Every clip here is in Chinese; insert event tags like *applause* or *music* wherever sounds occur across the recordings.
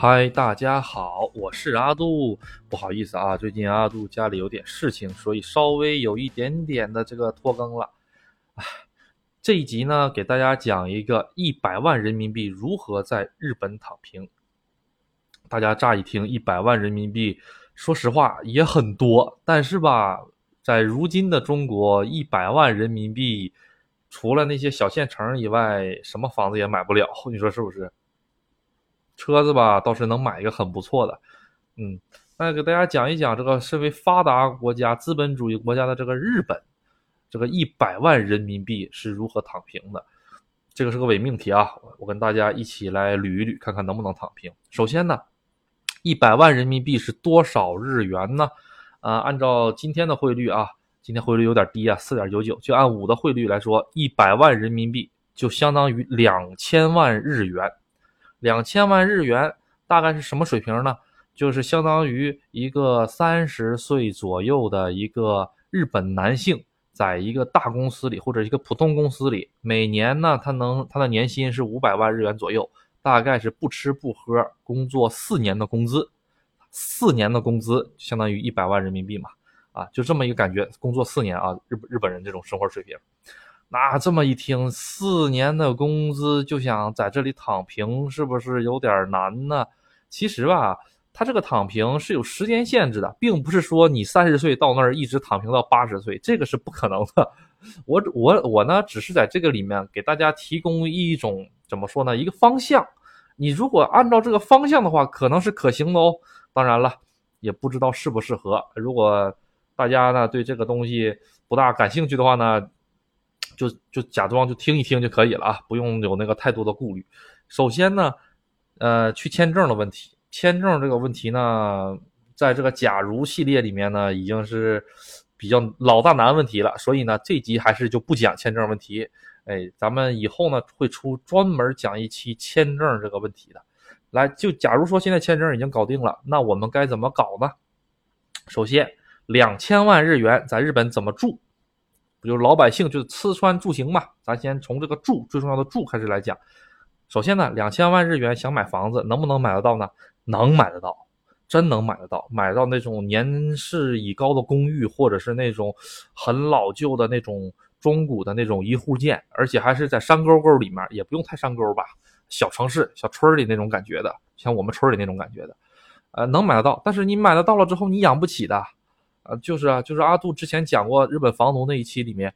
嗨，大家好，我是阿杜。不好意思啊，最近阿杜家里有点事情，所以稍微有一点点的这个拖更了。唉，这一集呢，给大家讲一个一百万人民币如何在日本躺平。大家乍一听一百万人民币，说实话也很多，但是吧，在如今的中国，一百万人民币，除了那些小县城以外，什么房子也买不了，你说是不是？车子吧，倒是能买一个很不错的，嗯，那给大家讲一讲这个身为发达国家、资本主义国家的这个日本，这个一百万人民币是如何躺平的？这个是个伪命题啊，我跟大家一起来捋一捋，看看能不能躺平。首先呢，一百万人民币是多少日元呢？啊，按照今天的汇率啊，今天汇率有点低啊，四点九九，就按五的汇率来说，一百万人民币就相当于两千万日元。两千万日元大概是什么水平呢？就是相当于一个三十岁左右的一个日本男性，在一个大公司里或者一个普通公司里，每年呢他能他的年薪是五百万日元左右，大概是不吃不喝工作四年的工资，四年的工资相当于一百万人民币嘛，啊，就这么一个感觉，工作四年啊，日日本人这种生活水平。那这么一听，四年的工资就想在这里躺平，是不是有点难呢？其实吧，他这个躺平是有时间限制的，并不是说你三十岁到那儿一直躺平到八十岁，这个是不可能的。我我我呢，只是在这个里面给大家提供一种怎么说呢，一个方向。你如果按照这个方向的话，可能是可行的哦。当然了，也不知道适不适合。如果大家呢对这个东西不大感兴趣的话呢？就就假装就听一听就可以了啊，不用有那个太多的顾虑。首先呢，呃，去签证的问题，签证这个问题呢，在这个假如系列里面呢，已经是比较老大难问题了。所以呢，这集还是就不讲签证问题。哎，咱们以后呢会出专门讲一期签证这个问题的。来，就假如说现在签证已经搞定了，那我们该怎么搞呢？首先，两千万日元在日本怎么住？不就老百姓就是吃穿住行嘛？咱先从这个住最重要的住开始来讲。首先呢，两千万日元想买房子，能不能买得到呢？能买得到，真能买得到，买到那种年事已高的公寓，或者是那种很老旧的那种中古的那种一户建，而且还是在山沟沟里面，也不用太山沟吧，小城市、小村里那种感觉的，像我们村里那种感觉的，呃，能买得到。但是你买得到了之后，你养不起的。啊，就是啊，就是阿杜之前讲过日本房奴那一期里面，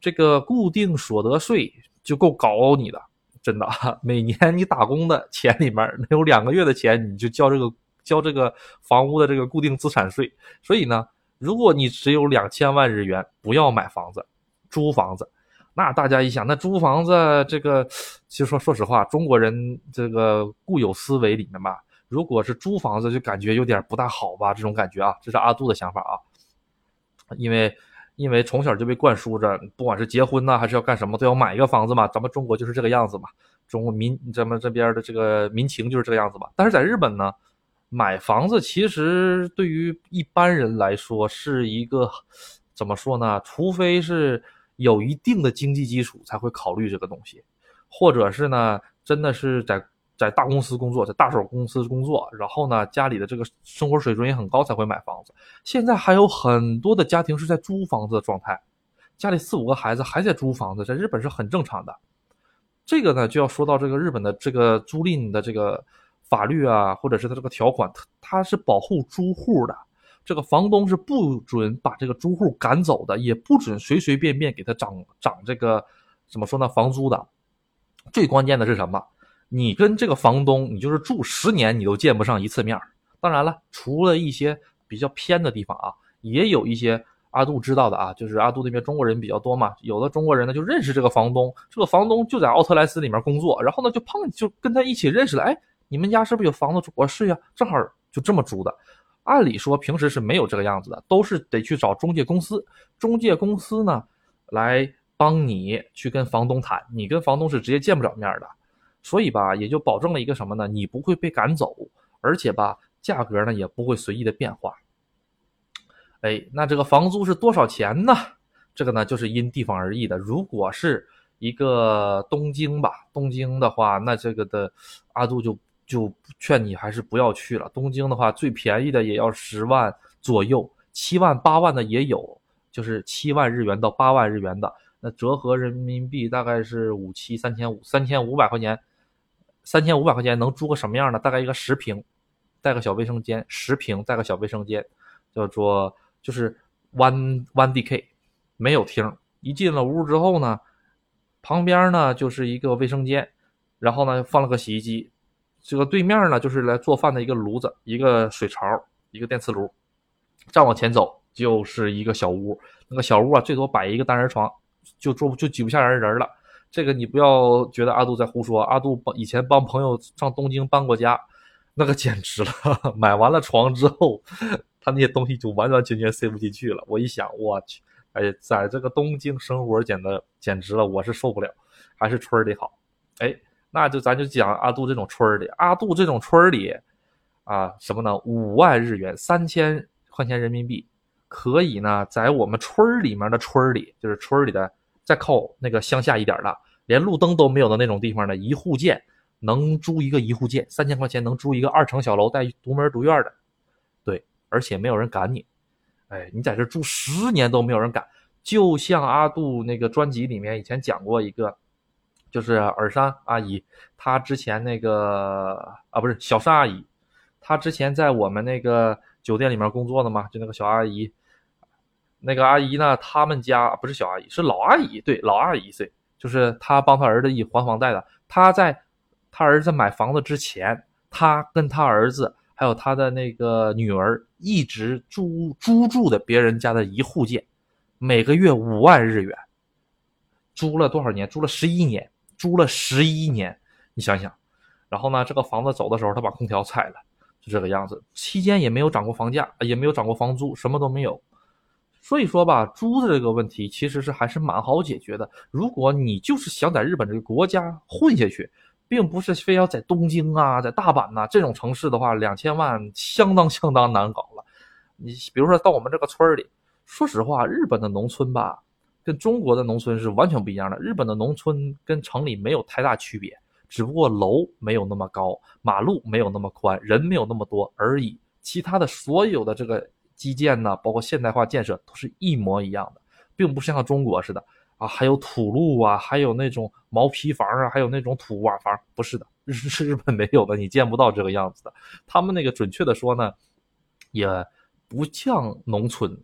这个固定所得税就够搞你的，真的啊，每年你打工的钱里面能有两个月的钱，你就交这个交这个房屋的这个固定资产税。所以呢，如果你只有两千万日元，不要买房子，租房子。那大家一想，那租房子这个，其实说说实话，中国人这个固有思维里面吧，如果是租房子，就感觉有点不大好吧，这种感觉啊，这是阿杜的想法啊。因为，因为从小就被灌输着，不管是结婚呢，还是要干什么，都要买一个房子嘛。咱们中国就是这个样子嘛，中国民咱们这边的这个民情就是这个样子嘛。但是在日本呢，买房子其实对于一般人来说是一个怎么说呢？除非是有一定的经济基础才会考虑这个东西，或者是呢，真的是在。在大公司工作，在大手公司工作，然后呢，家里的这个生活水准也很高，才会买房子。现在还有很多的家庭是在租房子的状态，家里四五个孩子还在租房子，在日本是很正常的。这个呢，就要说到这个日本的这个租赁的这个法律啊，或者是它这个条款，它它是保护租户的。这个房东是不准把这个租户赶走的，也不准随随便便给他涨涨这个怎么说呢？房租的。最关键的是什么？你跟这个房东，你就是住十年，你都见不上一次面当然了，除了一些比较偏的地方啊，也有一些阿杜知道的啊，就是阿杜那边中国人比较多嘛，有的中国人呢就认识这个房东，这个房东就在奥特莱斯里面工作，然后呢就碰就跟他一起认识了。哎，你们家是不是有房子住？我是呀，正好就这么租的。按理说平时是没有这个样子的，都是得去找中介公司，中介公司呢来帮你去跟房东谈，你跟房东是直接见不着面的。所以吧，也就保证了一个什么呢？你不会被赶走，而且吧，价格呢也不会随意的变化。哎，那这个房租是多少钱呢？这个呢就是因地方而异的。如果是一个东京吧，东京的话，那这个的阿杜就就劝你还是不要去了。东京的话，最便宜的也要十万左右，七万八万的也有，就是七万日元到八万日元的，那折合人民币大概是五七三千五，三千五百块钱，三千五百块钱能租个什么样的？大概一个十平，带个小卫生间，十平带个小卫生间，叫做就是 one one DK，没有厅。一进了屋之后呢，旁边呢就是一个卫生间，然后呢放了个洗衣机。这个对面呢，就是来做饭的一个炉子，一个水槽，一个电磁炉。再往前走，就是一个小屋。那个小屋啊，最多摆一个单人床，就坐就挤不下人人了。这个你不要觉得阿杜在胡说，阿杜帮以前帮朋友上东京搬过家，那个简直了。买完了床之后，他那些东西就完完全全塞不进去了。我一想，我去，哎，在这个东京生活简直简直了，我是受不了，还是村里好。哎。那就咱就讲阿杜这种村里，阿杜这种村里，啊，什么呢？五万日元，三千块钱人民币，可以呢，在我们村里面的村里，就是村里的再靠那个乡下一点的，连路灯都没有的那种地方的一户建，能租一个一户建，三千块钱能租一个二层小楼带独门独院的，对，而且没有人赶你，哎，你在这住十年都没有人赶，就像阿杜那个专辑里面以前讲过一个。就是尔山阿姨，她之前那个啊，不是小山阿姨，她之前在我们那个酒店里面工作的嘛，就那个小阿姨。那个阿姨呢，他们家不是小阿姨，是老阿姨，对，老阿姨一岁，就是她帮她儿子一还房贷的。她在她儿子买房子之前，她跟她儿子还有她的那个女儿一直租租住的别人家的一户建，每个月五万日元，租了多少年？租了十一年。租了十一年，你想想，然后呢，这个房子走的时候，他把空调拆了，就这个样子。期间也没有涨过房价，也没有涨过房租，什么都没有。所以说吧，租的这个问题其实是还是蛮好解决的。如果你就是想在日本这个国家混下去，并不是非要在东京啊，在大阪呐这种城市的话，两千万相当相当难搞了。你比如说到我们这个村里，说实话，日本的农村吧。跟中国的农村是完全不一样的。日本的农村跟城里没有太大区别，只不过楼没有那么高，马路没有那么宽，人没有那么多而已。其他的所有的这个基建呢，包括现代化建设，都是一模一样的，并不是像中国似的啊，还有土路啊，还有那种毛坯房啊，还有那种土瓦房，不是的，日 *laughs* 日本没有的，你见不到这个样子的。他们那个准确的说呢，也不像农村，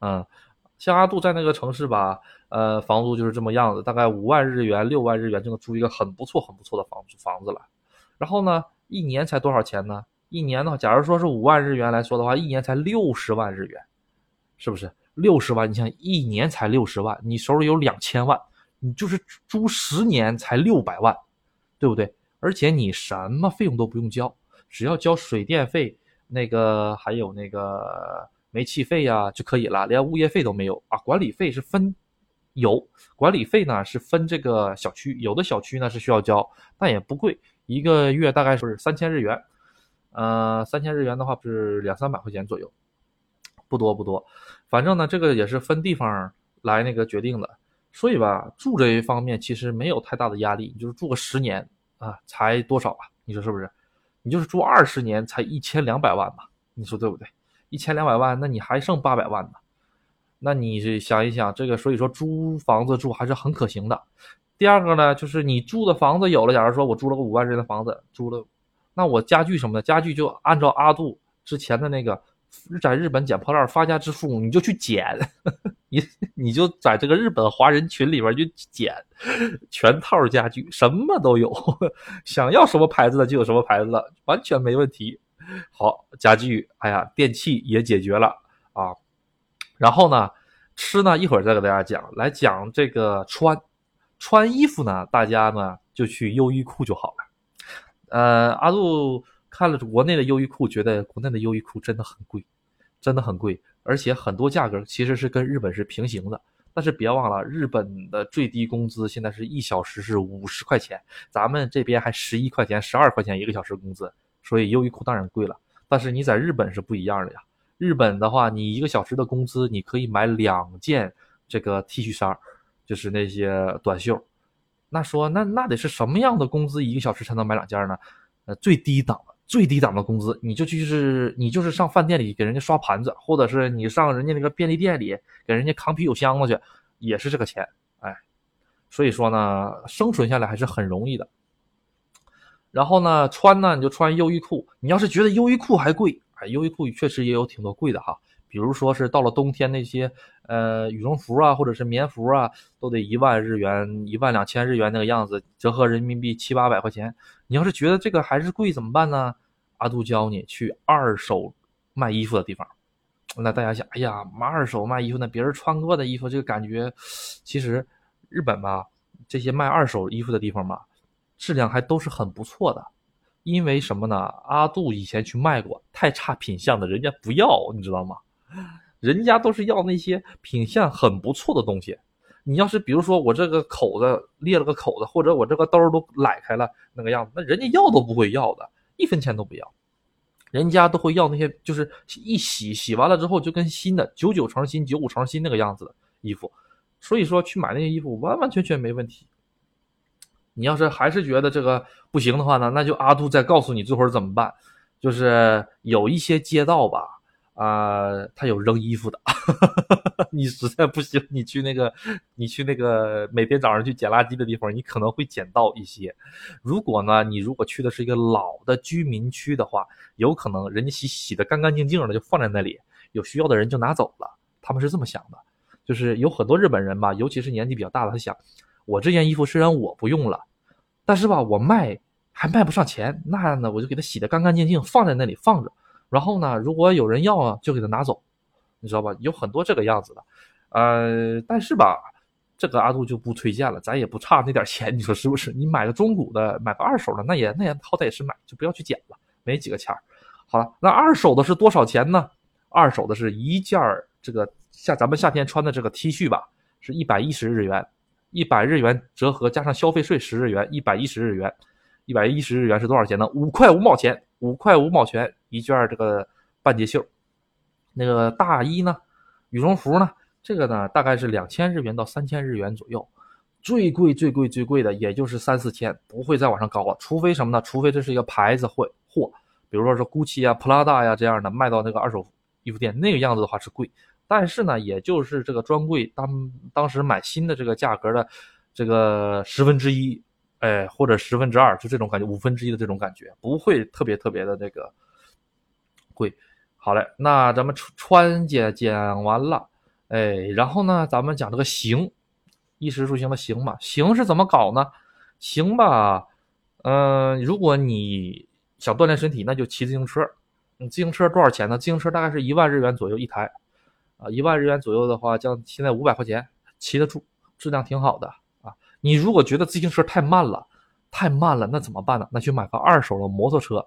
嗯。像阿杜在那个城市吧，呃，房租就是这么样子，大概五万日元、六万日元就能租一个很不错、很不错的房房子了。然后呢，一年才多少钱呢？一年呢，假如说是五万日元来说的话，一年才六十万日元，是不是？六十万，你想一年才六十万，你手里有两千万，你就是租十年才六百万，对不对？而且你什么费用都不用交，只要交水电费，那个还有那个。煤气费呀就可以了，连物业费都没有啊。管理费是分有，管理费呢是分这个小区，有的小区呢是需要交，但也不贵，一个月大概是三千日元，呃，三千日元的话是两三百块钱左右，不多不多。反正呢，这个也是分地方来那个决定的。所以吧，住这一方面其实没有太大的压力，你就是住个十年啊，才多少啊？你说是不是？你就是住二十年才一千两百万嘛？你说对不对？一千两百万，那你还剩八百万呢？那你想一想，这个所以说租房子住还是很可行的。第二个呢，就是你住的房子有了，假如说我租了个五万日元的房子，租了，那我家具什么的，家具就按照阿杜之前的那个在日本捡破烂发家致富，你就去捡，*laughs* 你你就在这个日本华人群里边就捡全套家具，什么都有，*laughs* 想要什么牌子的就有什么牌子的，完全没问题。好，家具，哎呀，电器也解决了啊。然后呢，吃呢，一会儿再给大家讲。来讲这个穿，穿衣服呢，大家呢就去优衣库就好了。呃，阿杜看了国内的优衣库，觉得国内的优衣库真的很贵，真的很贵，而且很多价格其实是跟日本是平行的。但是别忘了，日本的最低工资现在是一小时是五十块钱，咱们这边还十一块钱、十二块钱一个小时工资。所以优衣库当然贵了，但是你在日本是不一样的呀。日本的话，你一个小时的工资，你可以买两件这个 T 恤衫，就是那些短袖。那说那那得是什么样的工资，一个小时才能买两件呢？呃最低档最低档的工资，你就去是，你就是上饭店里给人家刷盘子，或者是你上人家那个便利店里给人家扛啤酒箱子去，也是这个钱，哎，所以说呢，生存下来还是很容易的。然后呢，穿呢你就穿优衣库，你要是觉得优衣库还贵，哎，优衣库确实也有挺多贵的哈。比如说是到了冬天，那些呃羽绒服啊，或者是棉服啊，都得一万日元、一万两千日元那个样子，折合人民币七八百块钱。你要是觉得这个还是贵怎么办呢？阿杜教你去二手卖衣服的地方。那大家想，哎呀，买二手卖衣服呢？别人穿过的衣服，这个感觉，其实日本吧，这些卖二手衣服的地方吧，质量还都是很不错的。因为什么呢？阿杜以前去卖过，太差品相的，人家不要，你知道吗？人家都是要那些品相很不错的东西，你要是比如说我这个口子裂了个口子，或者我这个兜都崴开了那个样子，那人家要都不会要的，一分钱都不要，人家都会要那些就是一洗洗完了之后就跟新的九九成新、九五成新那个样子的衣服，所以说去买那些衣服完完全全没问题。你要是还是觉得这个不行的话呢，那就阿杜再告诉你这会怎么办，就是有一些街道吧。啊，他有扔衣服的，*laughs* 你实在不行，你去那个，你去那个每天早上去捡垃圾的地方，你可能会捡到一些。如果呢，你如果去的是一个老的居民区的话，有可能人家洗洗的干干净净的就放在那里，有需要的人就拿走了。他们是这么想的，就是有很多日本人吧，尤其是年纪比较大的，他想，我这件衣服虽然我不用了，但是吧，我卖还卖不上钱，那样呢，我就给他洗的干干净净，放在那里放着。然后呢，如果有人要啊，就给他拿走，你知道吧？有很多这个样子的，呃，但是吧，这个阿杜就不推荐了，咱也不差那点钱，你说是不是？你买个中古的，买个二手的，那也那也好歹也是买，就不要去捡了，没几个钱。好了，那二手的是多少钱呢？二手的是一件，这个像咱们夏天穿的这个 T 恤吧，是一百一十日元，一百日元折合加上消费税十日元，一百一十日元，一百一十日元是多少钱呢？五块五毛钱。五块五毛钱一件这个半截袖，那个大衣呢，羽绒服呢，这个呢大概是两千日元到三千日元左右，最贵最贵最贵的也就是三四千，不会再往上高了。除非什么呢？除非这是一个牌子货货，比如说是 GUCCI 啊、Prada 呀这样的，卖到那个二手衣服店那个样子的话是贵，但是呢，也就是这个专柜当当时买新的这个价格的这个十分之一。哎，或者十分之二，就这种感觉，五分之一的这种感觉，不会特别特别的那个贵。好嘞，那咱们穿讲讲完了，哎，然后呢，咱们讲这个行，衣食住行的行嘛，行是怎么搞呢？行吧，嗯，如果你想锻炼身体，那就骑自行车。你自行车多少钱呢？自行车大概是一万日元左右一台，啊，一万日元左右的话，将现在五百块钱，骑得住，质量挺好的。你如果觉得自行车太慢了，太慢了，那怎么办呢？那去买个二手的摩托车，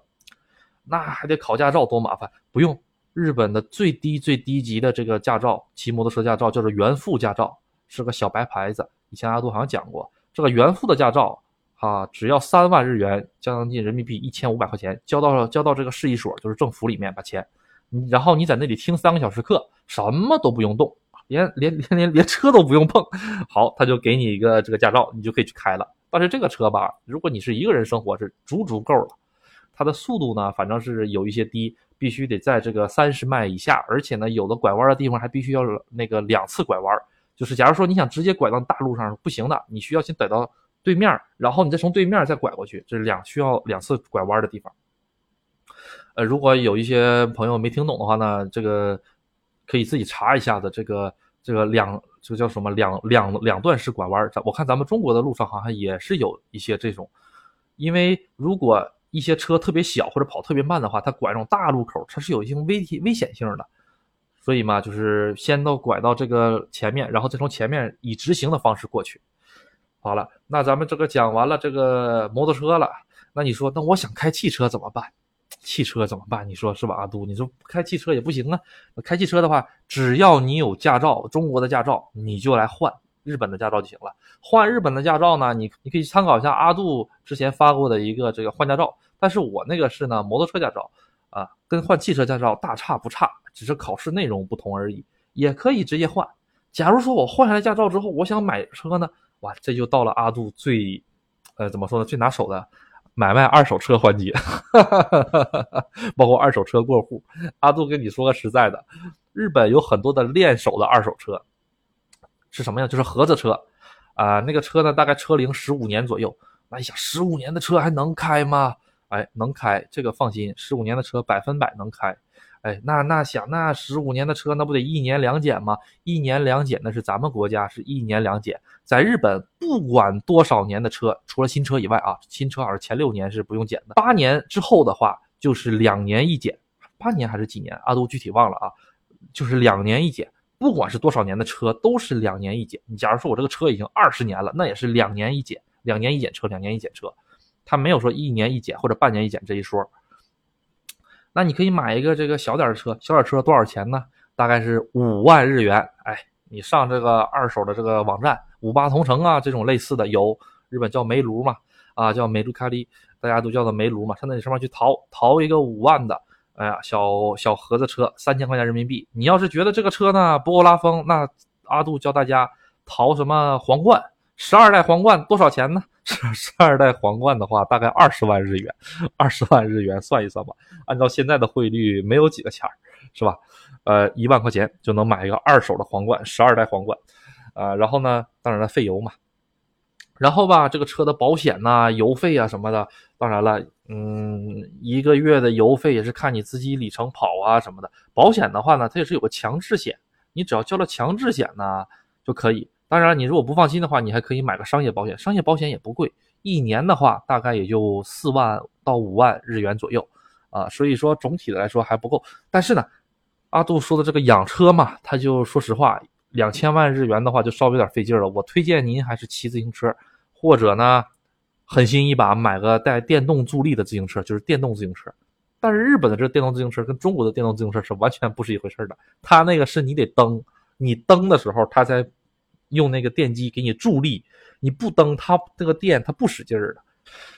那还得考驾照，多麻烦。不用，日本的最低最低级的这个驾照，骑摩托车驾照叫做原付驾照，是个小白牌子。以前阿杜好像讲过，这个原付的驾照啊，只要三万日元，将近人民币一千五百块钱，交到交到这个市一所，就是政府里面把钱，然后你在那里听三个小时课，什么都不用动。连连连连连车都不用碰，好，他就给你一个这个驾照，你就可以去开了。但是这个车吧，如果你是一个人生活，是足足够了。它的速度呢，反正是有一些低，必须得在这个三十迈以下，而且呢，有的拐弯的地方还必须要那个两次拐弯。就是假如说你想直接拐到大路上不行的，你需要先拐到对面，然后你再从对面再拐过去，这是两需要两次拐弯的地方。呃，如果有一些朋友没听懂的话呢，这个。可以自己查一下的，这个这个两这个叫什么两两两段式拐弯咱我看咱们中国的路上好像也是有一些这种，因为如果一些车特别小或者跑特别慢的话，它拐这种大路口，它是有一些危危险性的，所以嘛，就是先到拐到这个前面，然后再从前面以直行的方式过去。好了，那咱们这个讲完了这个摩托车了，那你说，那我想开汽车怎么办？汽车怎么办？你说是吧，阿杜？你说开汽车也不行啊。开汽车的话，只要你有驾照，中国的驾照，你就来换日本的驾照就行了。换日本的驾照呢，你你可以参考一下阿杜之前发过的一个这个换驾照。但是我那个是呢摩托车驾照啊，跟换汽车驾照大差不差，只是考试内容不同而已。也可以直接换。假如说我换下来驾照之后，我想买车呢，哇，这就到了阿杜最，呃，怎么说呢？最拿手的。买卖二手车环节，包括二手车过户。阿杜跟你说个实在的，日本有很多的练手的二手车，是什么呀？就是合资车啊，那个车呢，大概车龄十五年左右。那你想，十五年的车还能开吗？哎，能开，这个放心，十五年的车百分百能开。哎，那那想，那十五年的车，那不得一年两检吗？一年两检，那是咱们国家是一年两检，在日本不管多少年的车，除了新车以外啊，新车好像前六年是不用检的，八年之后的话就是两年一检，八年还是几年？阿杜具体忘了啊，就是两年一检，不管是多少年的车都是两年一检。你假如说我这个车已经二十年了，那也是两年一检，两年一检车，两年一检车，他没有说一年一检或者半年一检这一说。那你可以买一个这个小点的车，小点车多少钱呢？大概是五万日元。哎，你上这个二手的这个网站，五八同城啊，这种类似的有，日本叫煤炉嘛，啊叫煤炉卡利，大家都叫做煤炉嘛。上那你上面去淘淘一个五万的，哎呀，小小盒子车，三千块钱人民币。你要是觉得这个车呢不够拉风，那阿杜教大家淘什么皇冠。十二代皇冠多少钱呢？十 *laughs* 十二代皇冠的话，大概二十万日元，*laughs* 二十万日元算一算吧。按照现在的汇率，没有几个钱儿，是吧？呃，一万块钱就能买一个二手的皇冠，十二代皇冠。啊，然后呢，当然了，费油嘛。然后吧，这个车的保险呐、油费啊什么的，当然了，嗯，一个月的油费也是看你自己里程跑啊什么的。保险的话呢，它也是有个强制险，你只要交了强制险呢就可以。当然，你如果不放心的话，你还可以买个商业保险。商业保险也不贵，一年的话大概也就四万到五万日元左右，啊，所以说总体的来说还不够。但是呢，阿杜说的这个养车嘛，他就说实话，两千万日元的话就稍微有点费劲了。我推荐您还是骑自行车，或者呢，狠心一把买个带电动助力的自行车，就是电动自行车。但是日本的这个电动自行车跟中国的电动自行车是完全不是一回事的，它那个是你得蹬，你蹬的时候它才。用那个电机给你助力，你不蹬它这个电它不使劲儿的。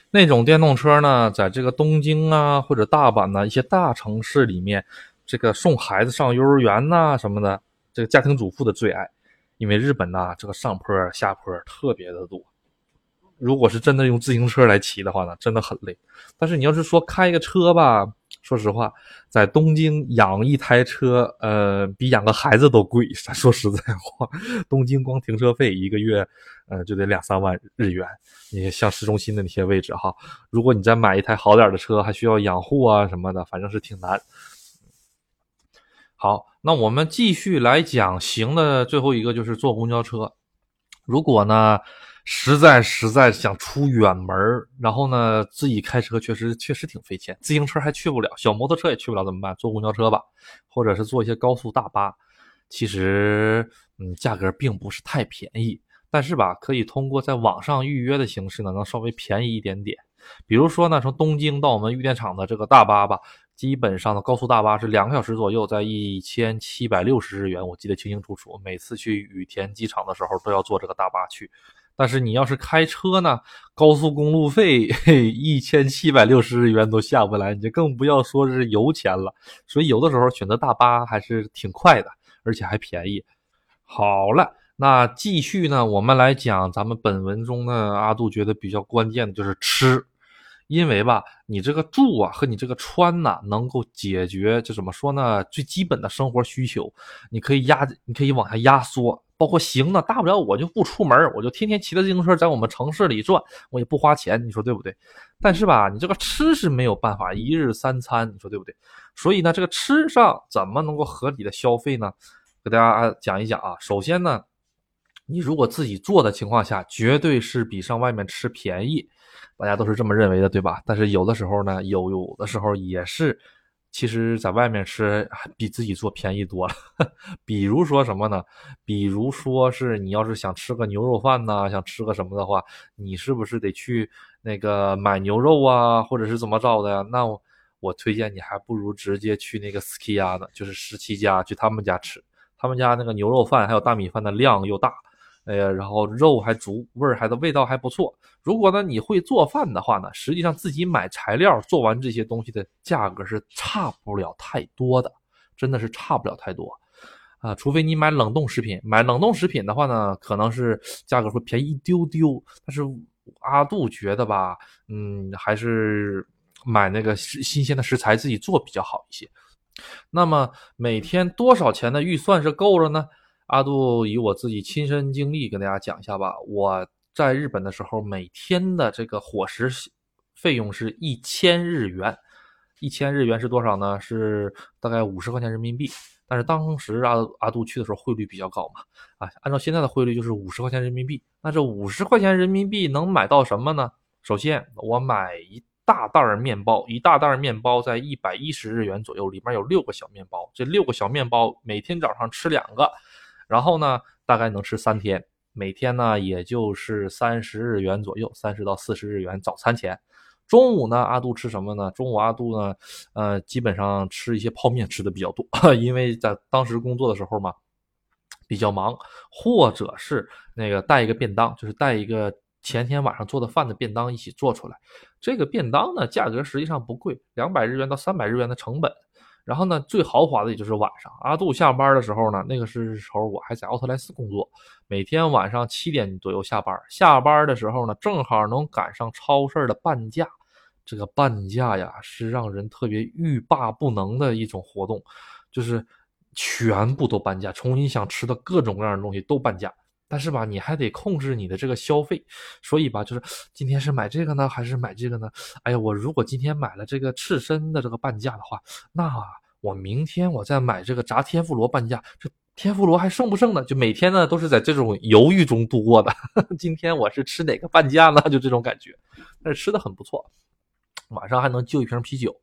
那种电动车呢，在这个东京啊或者大阪呢一些大城市里面，这个送孩子上幼儿园呐什么的，这个家庭主妇的最爱。因为日本呐这个上坡下坡特别的多，如果是真的用自行车来骑的话呢，真的很累。但是你要是说开一个车吧。说实话，在东京养一台车，呃，比养个孩子都贵。*laughs* 说实在话，东京光停车费一个月，呃，就得两三万日元。你像市中心的那些位置哈，如果你再买一台好点的车，还需要养护啊什么的，反正是挺难。好，那我们继续来讲行的最后一个就是坐公交车。如果呢？实在实在想出远门然后呢，自己开车确实确实挺费钱，自行车还去不了，小摩托车也去不了，怎么办？坐公交车吧，或者是坐一些高速大巴。其实，嗯，价格并不是太便宜，但是吧，可以通过在网上预约的形式呢，能稍微便宜一点点。比如说呢，从东京到我们玉电厂的这个大巴吧，基本上的高速大巴是两个小时左右，在一千七百六十日元，我记得清清楚楚。每次去羽田机场的时候都要坐这个大巴去。但是你要是开车呢，高速公路费一千七百六十日元都下不来，你就更不要说是油钱了。所以有的时候选择大巴还是挺快的，而且还便宜。好了，那继续呢，我们来讲咱们本文中呢，阿杜觉得比较关键的就是吃，因为吧，你这个住啊和你这个穿呐，能够解决就怎么说呢，最基本的生活需求，你可以压，你可以往下压缩。包括行呢，大不了我就不出门，我就天天骑着自行车在我们城市里转，我也不花钱，你说对不对？但是吧，你这个吃是没有办法一日三餐，你说对不对？所以呢，这个吃上怎么能够合理的消费呢？给大家讲一讲啊。首先呢，你如果自己做的情况下，绝对是比上外面吃便宜，大家都是这么认为的，对吧？但是有的时候呢，有有的时候也是。其实，在外面吃比自己做便宜多了。*laughs* 比如说什么呢？比如说是你要是想吃个牛肉饭呐，想吃个什么的话，你是不是得去那个买牛肉啊，或者是怎么着的呀？那我推荐你还不如直接去那个 ski 呢，就是十七家，去他们家吃。他们家那个牛肉饭还有大米饭的量又大。哎呀，然后肉还足，味儿还的味道还不错。如果呢你会做饭的话呢，实际上自己买材料做完这些东西的价格是差不了太多的，真的是差不了太多啊。除非你买冷冻食品，买冷冻食品的话呢，可能是价格会便宜一丢丢。但是阿杜觉得吧，嗯，还是买那个新鲜的食材自己做比较好一些。那么每天多少钱的预算是够了呢？阿杜以我自己亲身经历跟大家讲一下吧。我在日本的时候，每天的这个伙食费用是一千日元。一千日元是多少呢？是大概五十块钱人民币。但是当时阿阿杜去的时候汇率比较高嘛，啊，按照现在的汇率就是五十块钱人民币。那这五十块钱人民币能买到什么呢？首先我买一大袋儿面包，一大袋儿面包在一百一十日元左右，里面有六个小面包。这六个小面包每天早上吃两个，然后呢大概能吃三天，每天呢也就是三十日元左右，三十到四十日元早餐钱。中午呢，阿杜吃什么呢？中午阿杜呢，呃，基本上吃一些泡面，吃的比较多，*laughs* 因为在当时工作的时候嘛，比较忙，或者是那个带一个便当，就是带一个前天晚上做的饭的便当一起做出来。这个便当呢，价格实际上不贵，两百日元到三百日元的成本。然后呢，最豪华的也就是晚上，阿杜下班的时候呢，那个是时候我还在奥特莱斯工作，每天晚上七点左右下班，下班的时候呢，正好能赶上超市的半价。这个半价呀，是让人特别欲罢不能的一种活动，就是全部都半价，从你想吃的各种各样的东西都半价。但是吧，你还得控制你的这个消费，所以吧，就是今天是买这个呢，还是买这个呢？哎呀，我如果今天买了这个刺身的这个半价的话，那我明天我再买这个炸天妇罗半价，这天妇罗还剩不剩呢？就每天呢都是在这种犹豫中度过的。*laughs* 今天我是吃哪个半价呢？就这种感觉，但是吃的很不错。晚上还能就一瓶啤酒，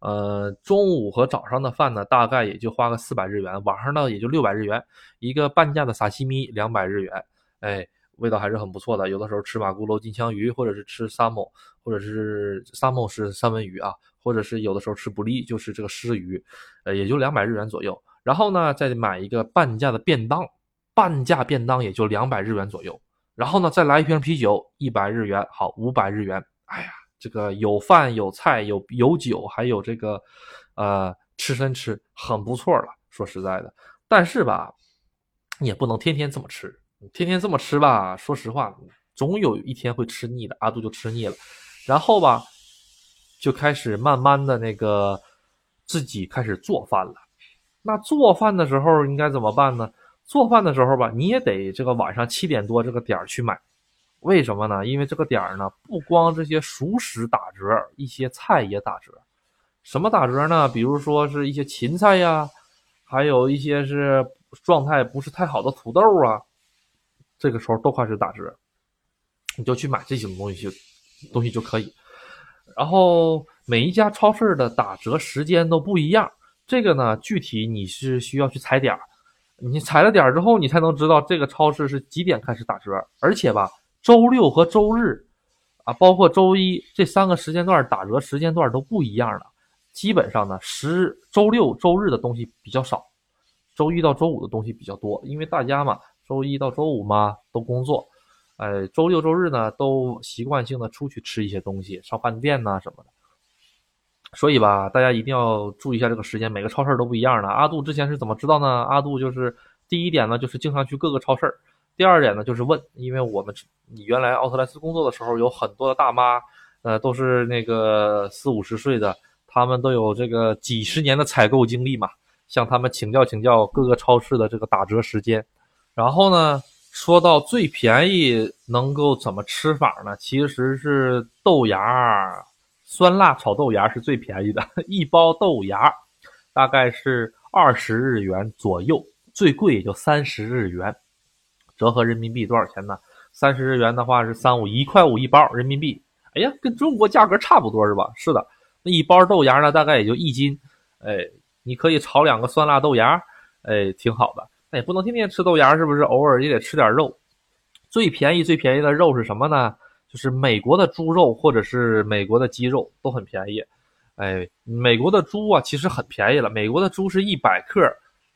呃，中午和早上的饭呢，大概也就花个四百日元，晚上呢也就六百日元，一个半价的萨西米两百日元，哎，味道还是很不错的。有的时候吃马咕噜金枪鱼，或者是吃沙某，或者是沙某是三文鱼啊，或者是有的时候吃不利，就是这个狮鱼，呃，也就两百日元左右。然后呢，再买一个半价的便当，半价便当也就两百日元左右。然后呢，再来一瓶啤酒，一百日元，好，五百日元。哎呀。这个有饭有菜有有酒，还有这个，呃，吃生吃很不错了。说实在的，但是吧，也不能天天这么吃，天天这么吃吧，说实话，总有一天会吃腻的。阿杜就吃腻了，然后吧，就开始慢慢的那个自己开始做饭了。那做饭的时候应该怎么办呢？做饭的时候吧，你也得这个晚上七点多这个点儿去买。为什么呢？因为这个点儿呢，不光这些熟食打折，一些菜也打折。什么打折呢？比如说是一些芹菜呀，还有一些是状态不是太好的土豆啊，这个时候都开始打折，你就去买这些东西就东西就可以。然后每一家超市的打折时间都不一样，这个呢，具体你是需要去踩点儿，你踩了点儿之后，你才能知道这个超市是几点开始打折，而且吧。周六和周日，啊，包括周一这三个时间段打折时间段都不一样的。基本上呢，十周六周日的东西比较少，周一到周五的东西比较多。因为大家嘛，周一到周五嘛都工作，哎，周六周日呢都习惯性的出去吃一些东西，上饭店呐什么的。所以吧，大家一定要注意一下这个时间，每个超市都不一样的。阿杜之前是怎么知道呢？阿杜就是第一点呢，就是经常去各个超市。第二点呢，就是问，因为我们你原来奥特莱斯工作的时候，有很多的大妈，呃，都是那个四五十岁的，他们都有这个几十年的采购经历嘛，向他们请教请教各个超市的这个打折时间。然后呢，说到最便宜能够怎么吃法呢？其实是豆芽酸辣炒豆芽是最便宜的，一包豆芽大概是二十日元左右，最贵也就三十日元。折合人民币多少钱呢？三十日元的话是三五一块五一包人民币。哎呀，跟中国价格差不多是吧？是的，那一包豆芽呢，大概也就一斤。哎，你可以炒两个酸辣豆芽，哎，挺好的。那也不能天天吃豆芽，是不是？偶尔也得吃点肉。最便宜最便宜的肉是什么呢？就是美国的猪肉或者是美国的鸡肉都很便宜。哎，美国的猪啊，其实很便宜了。美国的猪是一百克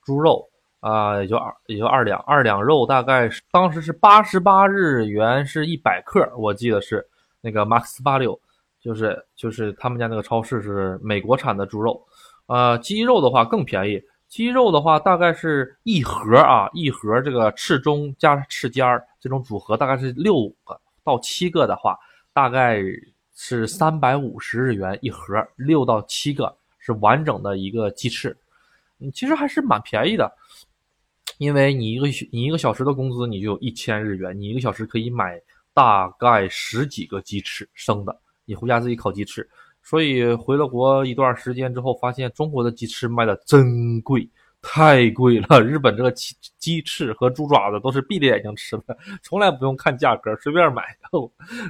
猪肉。啊，也就二也就二两，二两肉大概是当时是八十八日元，是一百克，我记得是那个 Max 八六，就是就是他们家那个超市是美国产的猪肉，呃，鸡肉的话更便宜，鸡肉的话大概是一盒啊，一盒这个翅中加翅尖儿这种组合大概是六个到七个的话，大概是三百五十日元一盒，六到七个是完整的一个鸡翅，嗯，其实还是蛮便宜的，因为你一个你一个小时的工资你就有一千日元，你一个小时可以买大概十几个鸡翅生的，你回家自己烤鸡翅。所以回了国一段时间之后，发现中国的鸡翅卖的真贵，太贵了。日本这个鸡鸡翅和猪爪子都是闭着眼睛吃的，从来不用看价格，随便买。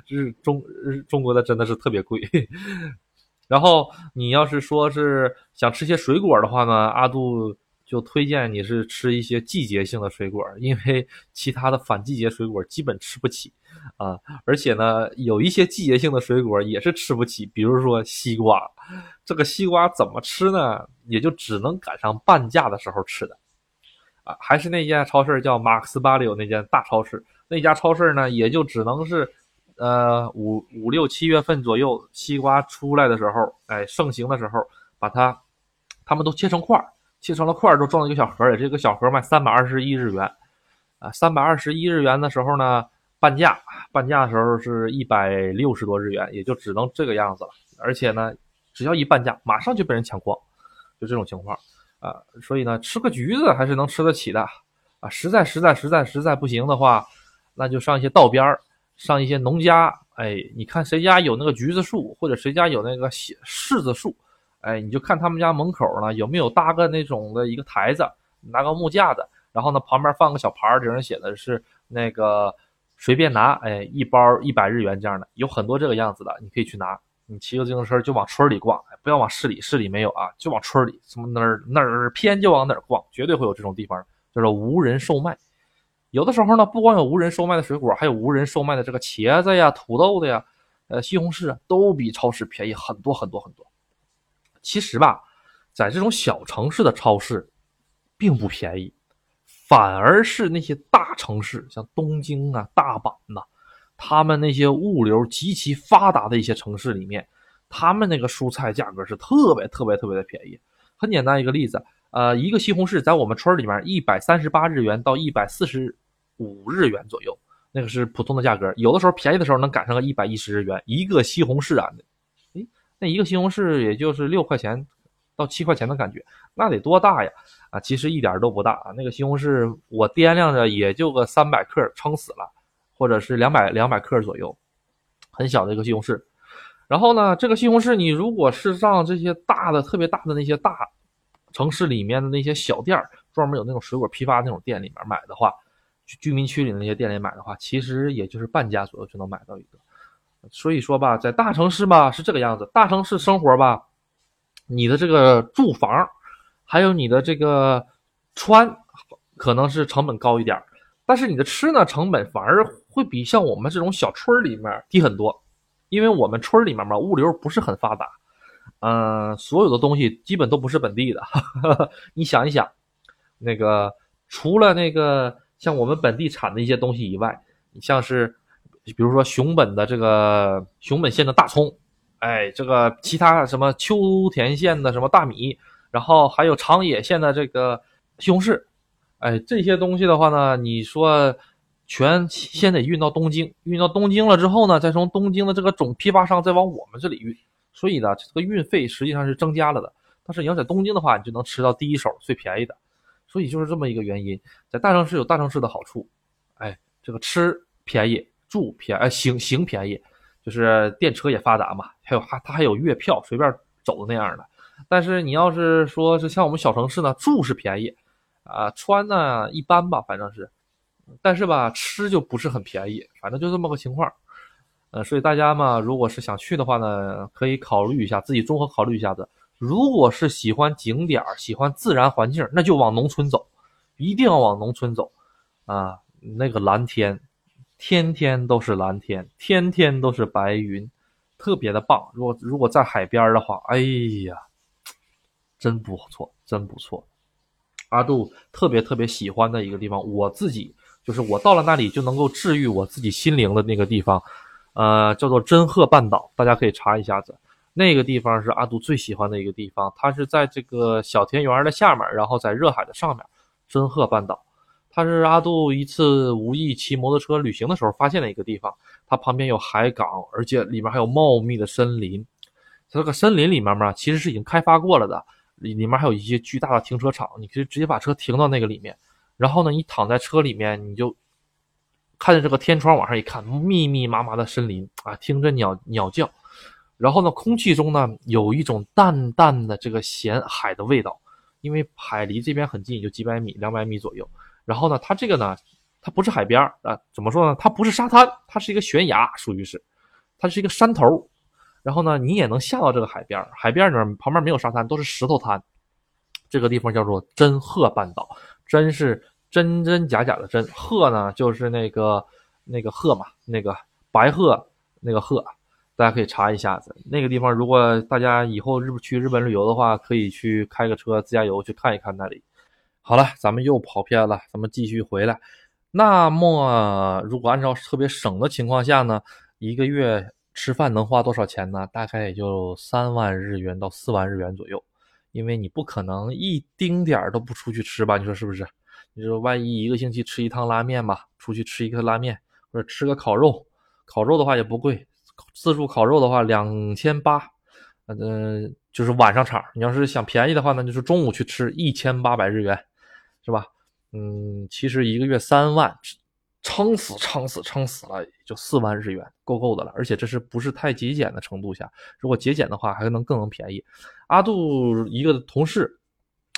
日中日中国的真的是特别贵。*laughs* 然后你要是说是想吃些水果的话呢，阿杜就推荐你是吃一些季节性的水果，因为其他的反季节水果基本吃不起。啊，而且呢，有一些季节性的水果也是吃不起，比如说西瓜。这个西瓜怎么吃呢？也就只能赶上半价的时候吃的。啊，还是那家超市叫马克思巴里欧那间大超市，那家超市呢，也就只能是，呃，五五六七月份左右，西瓜出来的时候，哎，盛行的时候，把它，他们都切成块儿，切成了块儿，都装到一个小盒里。这个小盒卖三百二十一日元。啊，三百二十一日元的时候呢？半价，半价的时候是一百六十多日元，也就只能这个样子了。而且呢，只要一半价，马上就被人抢光，就这种情况啊。所以呢，吃个橘子还是能吃得起的啊。实在实在实在实在不行的话，那就上一些道边儿，上一些农家。哎，你看谁家有那个橘子树，或者谁家有那个柿子树，哎，你就看他们家门口呢有没有搭个那种的一个台子，拿个木架子，然后呢旁边放个小牌儿，顶上写的是那个。随便拿，哎，一包一百日元这样的，有很多这个样子的，你可以去拿。你骑个自行车就往村里逛，不要往市里，市里没有啊，就往村里，什么哪儿哪儿偏就往哪儿逛，绝对会有这种地方，就是无人售卖。有的时候呢，不光有无人售卖的水果，还有无人售卖的这个茄子呀、土豆的呀、呃西红柿，都比超市便宜很多很多很多。其实吧，在这种小城市的超市，并不便宜。反而是那些大城市，像东京啊、大阪呐，他们那些物流极其发达的一些城市里面，他们那个蔬菜价格是特别特别特别的便宜。很简单一个例子，呃，一个西红柿在我们村里面一百三十八日元到一百四十五日元左右，那个是普通的价格。有的时候便宜的时候能赶上个一百一十日元一个西红柿啊，那一个西红柿也就是六块钱到七块钱的感觉，那得多大呀？啊，其实一点都不大啊！那个西红柿我掂量着也就个三百克，撑死了，或者是两百两百克左右，很小的一个西红柿。然后呢，这个西红柿你如果是上这些大的、特别大的那些大城市里面的那些小店儿，专门有那种水果批发那种店里面买的话，居民区里那些店里买的话，其实也就是半价左右就能买到一个。所以说吧，在大城市吧是这个样子，大城市生活吧，你的这个住房。还有你的这个穿，可能是成本高一点但是你的吃呢，成本反而会比像我们这种小村里面低很多，因为我们村里面嘛，物流不是很发达，嗯，所有的东西基本都不是本地的。*laughs* 你想一想，那个除了那个像我们本地产的一些东西以外，你像是比如说熊本的这个熊本县的大葱，哎，这个其他什么秋田县的什么大米。然后还有长野县的这个西红柿，哎，这些东西的话呢，你说全先得运到东京，运到东京了之后呢，再从东京的这个总批发商再往我们这里运，所以呢，这个运费实际上是增加了的。但是你要在东京的话，你就能吃到第一手最便宜的，所以就是这么一个原因。在大城市有大城市的好处，哎，这个吃便宜，住便宜，行行便宜，就是电车也发达嘛，还有还它还有月票，随便走的那样的。但是你要是说是像我们小城市呢，住是便宜，啊，穿呢一般吧，反正是，但是吧，吃就不是很便宜，反正就这么个情况，呃，所以大家嘛，如果是想去的话呢，可以考虑一下，自己综合考虑一下子。如果是喜欢景点儿、喜欢自然环境，那就往农村走，一定要往农村走，啊，那个蓝天，天天都是蓝天，天天都是白云，特别的棒。如果如果在海边的话，哎呀。真不错，真不错。阿杜特别特别喜欢的一个地方，我自己就是我到了那里就能够治愈我自己心灵的那个地方，呃，叫做真鹤半岛，大家可以查一下子。那个地方是阿杜最喜欢的一个地方，它是在这个小田园的下面，然后在热海的上面。真鹤半岛，它。是阿杜一次无意骑摩托车旅行的时候发现的一个地方，它旁边有海港，而且里面还有茂密的森林。它这个森林里面嘛，其实是已经开发过了的，里里面还有一些巨大的停车场，你可以直接把车停到那个里面。然后呢，你躺在车里面，你就看着这个天窗往上一看，密密麻麻的森林啊，听着鸟鸟叫。然后呢，空气中呢有一种淡淡的这个咸海的味道，因为海离这边很近，就几百米、两百米左右。然后呢，它这个呢，它不是海边啊，怎么说呢？它不是沙滩，它是一个悬崖，属于是，它是一个山头。然后呢，你也能下到这个海边海边呢旁边没有沙滩，都是石头滩。这个地方叫做真鹤半岛，真是真真假假的真，鹤呢就是那个那个鹤嘛，那个白鹤那个鹤，大家可以查一下子。那个地方如果大家以后日去日本旅游的话，可以去开个车自驾游去看一看那里。好了，咱们又跑偏了，咱们继续回来。那么如果按照特别省的情况下呢，一个月。吃饭能花多少钱呢？大概也就三万日元到四万日元左右，因为你不可能一丁点儿都不出去吃吧？你说是不是？你说万一一个星期吃一趟拉面吧，出去吃一个拉面或者吃个烤肉，烤肉的话也不贵，自助烤肉的话两千八，嗯，就是晚上场。你要是想便宜的话呢，就是中午去吃一千八百日元，是吧？嗯，其实一个月三万。撑死，撑死，撑死了，就四万日元，够够的了。而且这是不是太节俭的程度下？如果节俭的话，还能更能便宜。阿杜一个同事，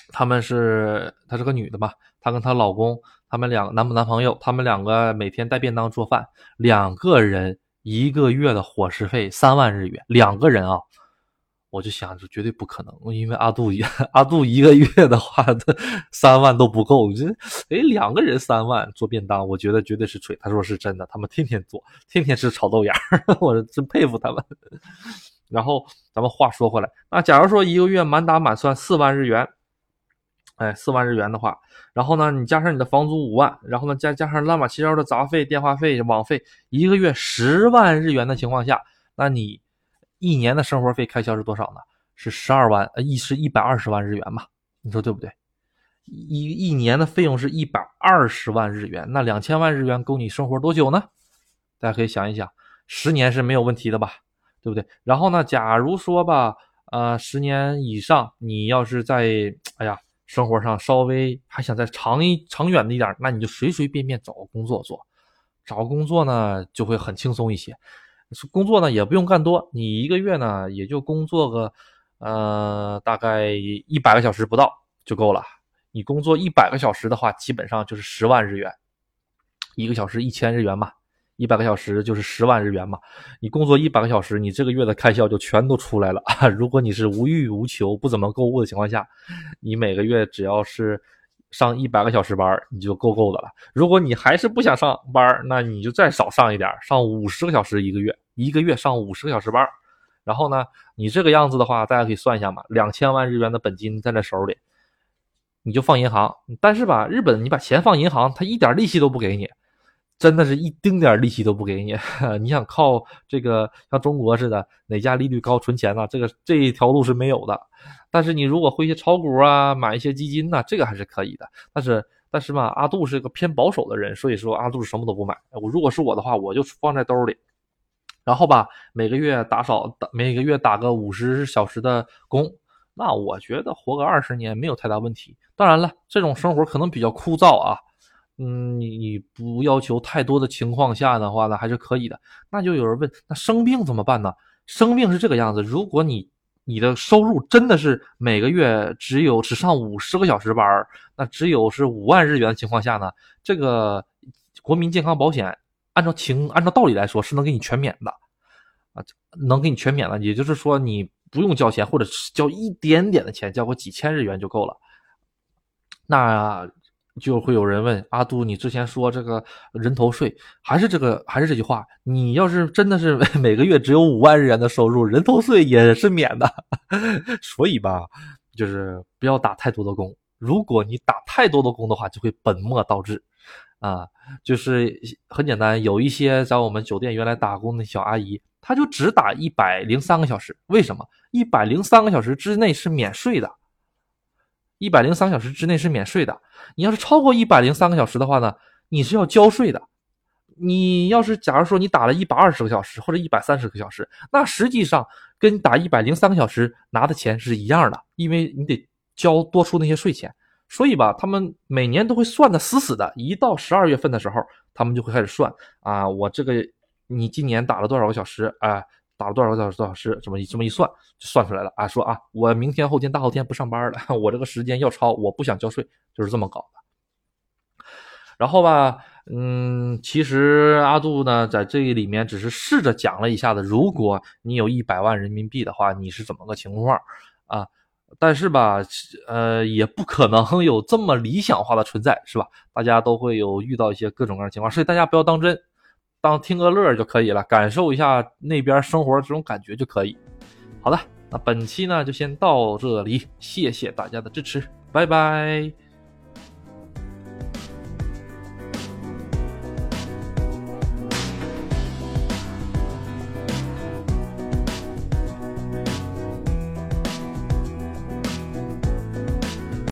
他们是她是个女的嘛，她跟她老公，他们两个男不男朋友，他们两个每天带便当做饭，两个人一个月的伙食费三万日元，两个人啊。我就想着绝对不可能，因为阿杜 *laughs* 阿杜一个月的话，他三万都不够。这哎，两个人三万做便当，我觉得绝对是吹。他说是真的，他们天天做，天天吃炒豆芽 *laughs* 我真佩服他们。*laughs* 然后咱们话说回来，那假如说一个月满打满算四万日元，哎，四万日元的话，然后呢，你加上你的房租五万，然后呢，加加上乱七八糟的杂费、电话费、网费，一个月十万日元的情况下，那你。一年的生活费开销是多少呢？是十二万，呃，一是一百二十万日元嘛？你说对不对？一一年的费用是一百二十万日元，那两千万日元够你生活多久呢？大家可以想一想，十年是没有问题的吧？对不对？然后呢，假如说吧，呃，十年以上，你要是在，哎呀，生活上稍微还想再长一长远的一点，那你就随随便便找个工作做，找工作呢就会很轻松一些。工作呢也不用干多，你一个月呢也就工作个，呃，大概一百个小时不到就够了。你工作一百个小时的话，基本上就是十万日元，一个小时一千日元嘛，一百个小时就是十万日元嘛。你工作一百个小时，你这个月的开销就全都出来了。*laughs* 如果你是无欲无求、不怎么购物的情况下，你每个月只要是。上一百个小时班你就够够的了。如果你还是不想上班那你就再少上一点，上五十个小时一个月，一个月上五十个小时班然后呢，你这个样子的话，大家可以算一下嘛，两千万日元的本金在那手里，你就放银行。但是吧，日本你把钱放银行，他一点利息都不给你。真的是一丁点利息都不给你，*laughs* 你想靠这个像中国似的哪家利率高存钱呢？这个这一条路是没有的。但是你如果会一些炒股啊，买一些基金呐，这个还是可以的。但是但是嘛，阿杜是个偏保守的人，所以说阿杜什么都不买。我如果是我的话，我就放在兜里，然后吧，每个月打扫打每个月打个五十小时的工，那我觉得活个二十年没有太大问题。当然了，这种生活可能比较枯燥啊。嗯，你你不要求太多的情况下的话呢，还是可以的。那就有人问，那生病怎么办呢？生病是这个样子，如果你你的收入真的是每个月只有只上五十个小时班那只有是五万日元的情况下呢，这个国民健康保险按照情按照道理来说是能给你全免的啊，能给你全免了。也就是说你不用交钱，或者交一点点的钱，交个几千日元就够了。那。就会有人问阿杜，你之前说这个人头税还是这个还是这句话？你要是真的是 *laughs* 每个月只有五万日元的收入，人头税也是免的。*laughs* 所以吧，就是不要打太多的工。如果你打太多的工的话，就会本末倒置啊。就是很简单，有一些在我们酒店原来打工的小阿姨，她就只打一百零三个小时。为什么？一百零三个小时之内是免税的。一百零三个小时之内是免税的。你要是超过一百零三个小时的话呢，你是要交税的。你要是假如说你打了一百二十个小时或者一百三十个小时，那实际上跟打一百零三个小时拿的钱是一样的，因为你得交多出那些税钱。所以吧，他们每年都会算的死死的，一到十二月份的时候，他们就会开始算啊，我这个你今年打了多少个小时啊？打了多少个小时？多少时？这么这么一算，就算出来了啊！说啊，我明天、后天、大后天不上班了，*laughs* 我这个时间要超，我不想交税，就是这么搞的。然后吧，嗯，其实阿杜呢，在这里面只是试着讲了一下子，如果你有一百万人民币的话，你是怎么个情况啊？但是吧，呃，也不可能有这么理想化的存在，是吧？大家都会有遇到一些各种各样的情况，所以大家不要当真，当听个乐就可以了，感受一下那边生活这种感觉就可以。好的，那本期呢就先到这里，谢谢大家的支持，拜拜。